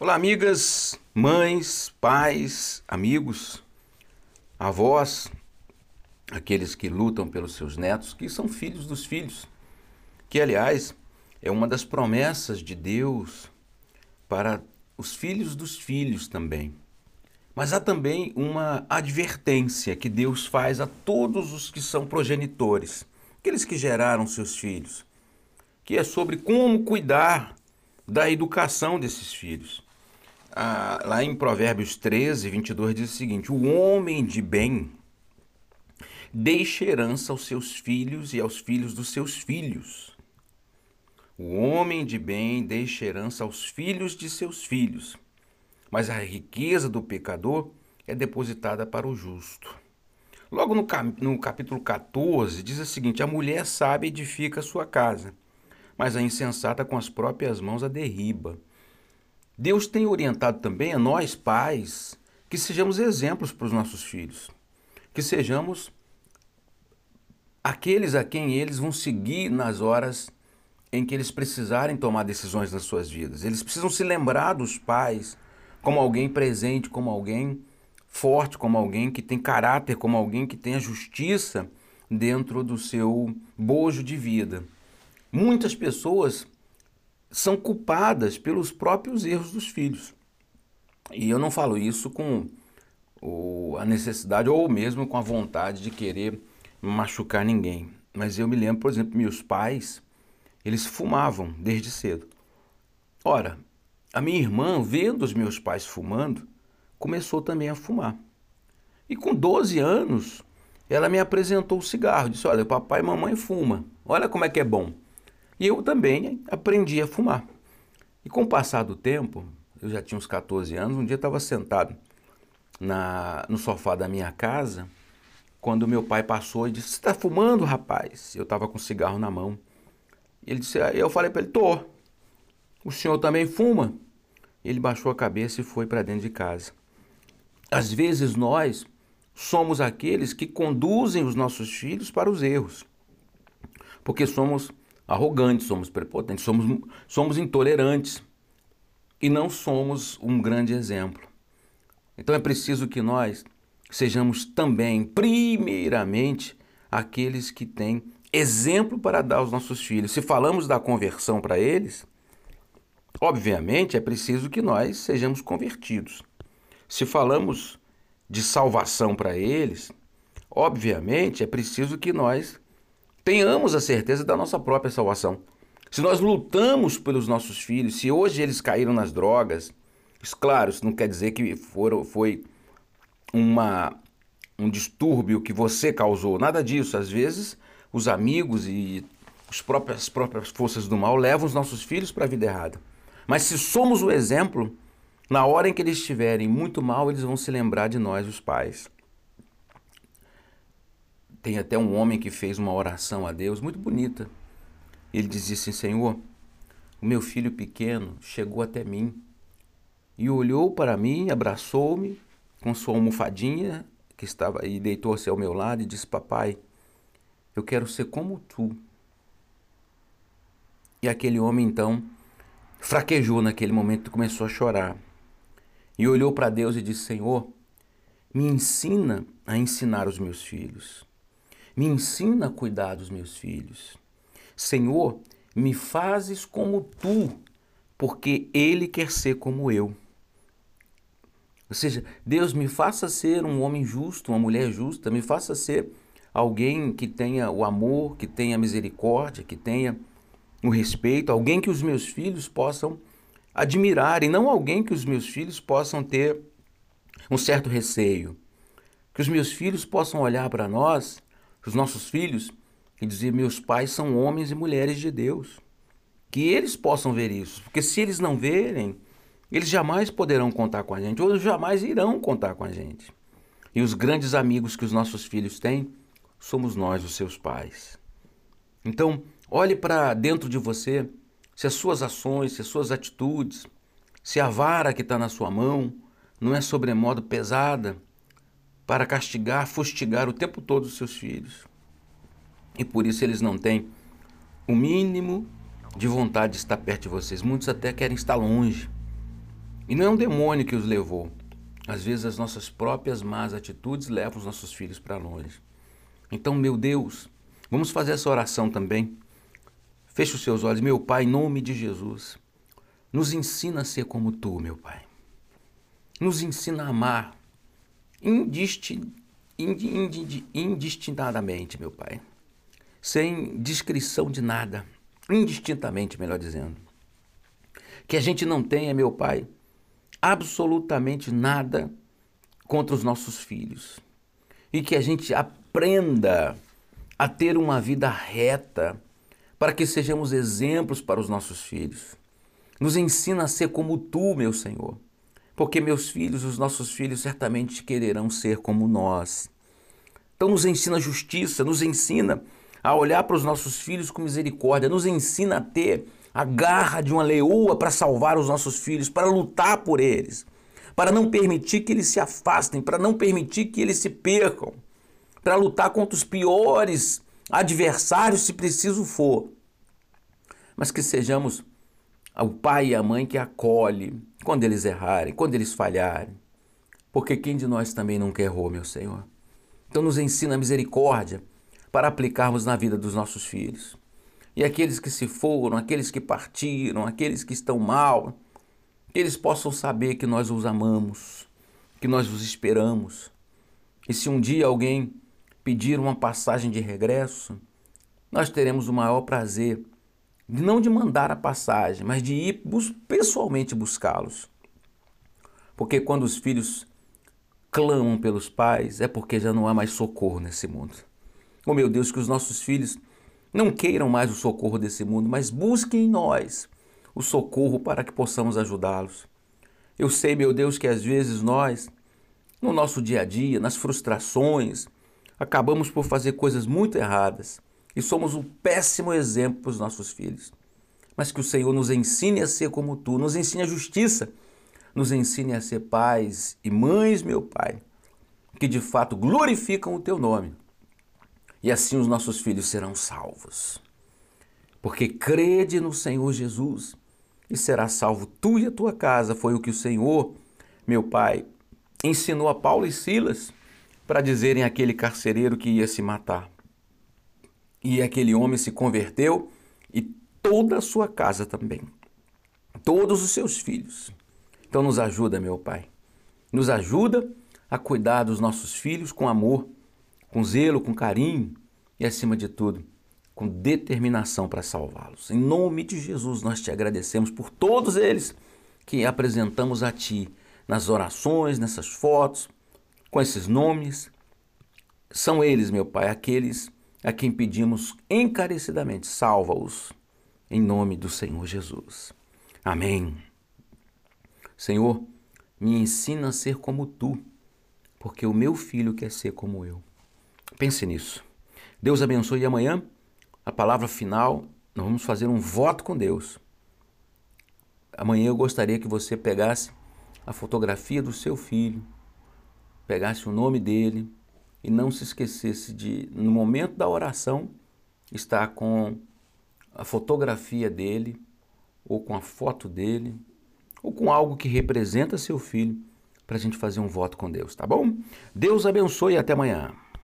Olá, amigas, mães, pais, amigos, avós, aqueles que lutam pelos seus netos, que são filhos dos filhos, que, aliás, é uma das promessas de Deus para os filhos dos filhos também. Mas há também uma advertência que Deus faz a todos os que são progenitores, aqueles que geraram seus filhos, que é sobre como cuidar da educação desses filhos. Ah, lá em Provérbios 13, 22 diz o seguinte: O homem de bem deixa herança aos seus filhos e aos filhos dos seus filhos. O homem de bem deixa herança aos filhos de seus filhos, mas a riqueza do pecador é depositada para o justo. Logo no, no capítulo 14, diz o seguinte: A mulher sábia edifica a sua casa, mas a insensata com as próprias mãos a derriba. Deus tem orientado também a nós, pais, que sejamos exemplos para os nossos filhos, que sejamos aqueles a quem eles vão seguir nas horas em que eles precisarem tomar decisões nas suas vidas. Eles precisam se lembrar dos pais como alguém presente, como alguém forte, como alguém que tem caráter, como alguém que tem a justiça dentro do seu bojo de vida. Muitas pessoas são culpadas pelos próprios erros dos filhos. E eu não falo isso com a necessidade ou mesmo com a vontade de querer machucar ninguém. Mas eu me lembro, por exemplo, meus pais, eles fumavam desde cedo. Ora, a minha irmã, vendo os meus pais fumando, começou também a fumar. E com 12 anos, ela me apresentou o cigarro. Disse: Olha, papai e mamãe fuma. Olha como é que é bom. E eu também aprendi a fumar. E com o passar do tempo, eu já tinha uns 14 anos, um dia estava sentado na, no sofá da minha casa, quando meu pai passou e disse: Você está fumando, rapaz? Eu estava com cigarro na mão. Ele disse, eu falei para ele, tô. O senhor também fuma? Ele baixou a cabeça e foi para dentro de casa. Às vezes nós somos aqueles que conduzem os nossos filhos para os erros. Porque somos arrogantes, somos prepotentes, somos, somos intolerantes e não somos um grande exemplo. Então é preciso que nós sejamos também, primeiramente, aqueles que têm exemplo para dar aos nossos filhos. Se falamos da conversão para eles, obviamente é preciso que nós sejamos convertidos. Se falamos de salvação para eles, obviamente é preciso que nós tenhamos a certeza da nossa própria salvação. Se nós lutamos pelos nossos filhos, se hoje eles caíram nas drogas, isso, claro, isso não quer dizer que foram, foi uma, um distúrbio que você causou, nada disso. Às vezes os amigos e as próprias, as próprias forças do mal levam os nossos filhos para a vida errada. Mas se somos o exemplo, na hora em que eles estiverem muito mal, eles vão se lembrar de nós, os pais. Tem até um homem que fez uma oração a Deus muito bonita. Ele dizia assim: Senhor, o meu filho pequeno chegou até mim e olhou para mim, abraçou-me com sua almofadinha que estava e deitou-se ao meu lado e disse: Papai, eu quero ser como tu. E aquele homem então fraquejou naquele momento e começou a chorar. E olhou para Deus e disse: Senhor, me ensina a ensinar os meus filhos. Me ensina a cuidar dos meus filhos. Senhor, me fazes como tu, porque ele quer ser como eu. Ou seja, Deus me faça ser um homem justo, uma mulher justa, me faça ser alguém que tenha o amor, que tenha a misericórdia, que tenha o respeito, alguém que os meus filhos possam admirar e não alguém que os meus filhos possam ter um certo receio. Que os meus filhos possam olhar para nós, os nossos filhos, e dizer: meus pais são homens e mulheres de Deus. Que eles possam ver isso, porque se eles não verem, eles jamais poderão contar com a gente, ou jamais irão contar com a gente. E os grandes amigos que os nossos filhos têm somos nós, os seus pais. Então, olhe para dentro de você se as suas ações, se as suas atitudes, se a vara que está na sua mão não é sobremodo pesada para castigar, fustigar o tempo todo os seus filhos. E por isso eles não têm o mínimo de vontade de estar perto de vocês. Muitos até querem estar longe. E não é um demônio que os levou. Às vezes as nossas próprias más atitudes levam os nossos filhos para longe. Então, meu Deus, vamos fazer essa oração também. Feche os seus olhos, meu Pai, em nome de Jesus. Nos ensina a ser como tu, meu Pai. Nos ensina a amar indistin, indistintadamente, meu Pai. Sem descrição de nada. Indistintamente, melhor dizendo. Que a gente não tenha, meu Pai, absolutamente nada contra os nossos filhos. E que a gente aprenda a ter uma vida reta para que sejamos exemplos para os nossos filhos. Nos ensina a ser como tu, meu Senhor, porque meus filhos, os nossos filhos, certamente quererão ser como nós. Então, nos ensina justiça, nos ensina a olhar para os nossos filhos com misericórdia, nos ensina a ter a garra de uma leoa para salvar os nossos filhos, para lutar por eles, para não permitir que eles se afastem, para não permitir que eles se percam, para lutar contra os piores adversários se preciso for. Mas que sejamos o pai e a mãe que acolhe quando eles errarem, quando eles falharem. Porque quem de nós também nunca errou, meu Senhor? Então nos ensina a misericórdia para aplicarmos na vida dos nossos filhos. E aqueles que se foram, aqueles que partiram, aqueles que estão mal, que eles possam saber que nós os amamos, que nós os esperamos. E se um dia alguém pedir uma passagem de regresso, nós teremos o maior prazer não de mandar a passagem, mas de ir pessoalmente buscá-los. Porque quando os filhos clamam pelos pais, é porque já não há mais socorro nesse mundo. Oh meu Deus, que os nossos filhos não queiram mais o socorro desse mundo, mas busquem em nós o socorro para que possamos ajudá-los. Eu sei, meu Deus, que às vezes nós, no nosso dia a dia, nas frustrações, acabamos por fazer coisas muito erradas e somos um péssimo exemplo para os nossos filhos. Mas que o Senhor nos ensine a ser como tu, nos ensine a justiça, nos ensine a ser pais e mães, meu Pai, que de fato glorificam o teu nome. E assim os nossos filhos serão salvos. Porque crede no Senhor Jesus e será salvo tu e a tua casa. Foi o que o Senhor, meu Pai, ensinou a Paulo e Silas para dizerem àquele carcereiro que ia se matar. E aquele homem se converteu e toda a sua casa também. Todos os seus filhos. Então nos ajuda, meu Pai. Nos ajuda a cuidar dos nossos filhos com amor, com zelo, com carinho e, acima de tudo, com determinação para salvá-los. Em nome de Jesus, nós te agradecemos por todos eles que apresentamos a Ti nas orações, nessas fotos, com esses nomes. São eles, meu Pai, aqueles a quem pedimos encarecidamente, salva-os, em nome do Senhor Jesus. Amém. Senhor, me ensina a ser como tu, porque o meu filho quer ser como eu. Pense nisso. Deus abençoe e amanhã, a palavra final, nós vamos fazer um voto com Deus. Amanhã eu gostaria que você pegasse a fotografia do seu filho, pegasse o nome dele, e não se esquecesse de, no momento da oração, estar com a fotografia dele, ou com a foto dele, ou com algo que representa seu filho, para a gente fazer um voto com Deus, tá bom? Deus abençoe e até amanhã.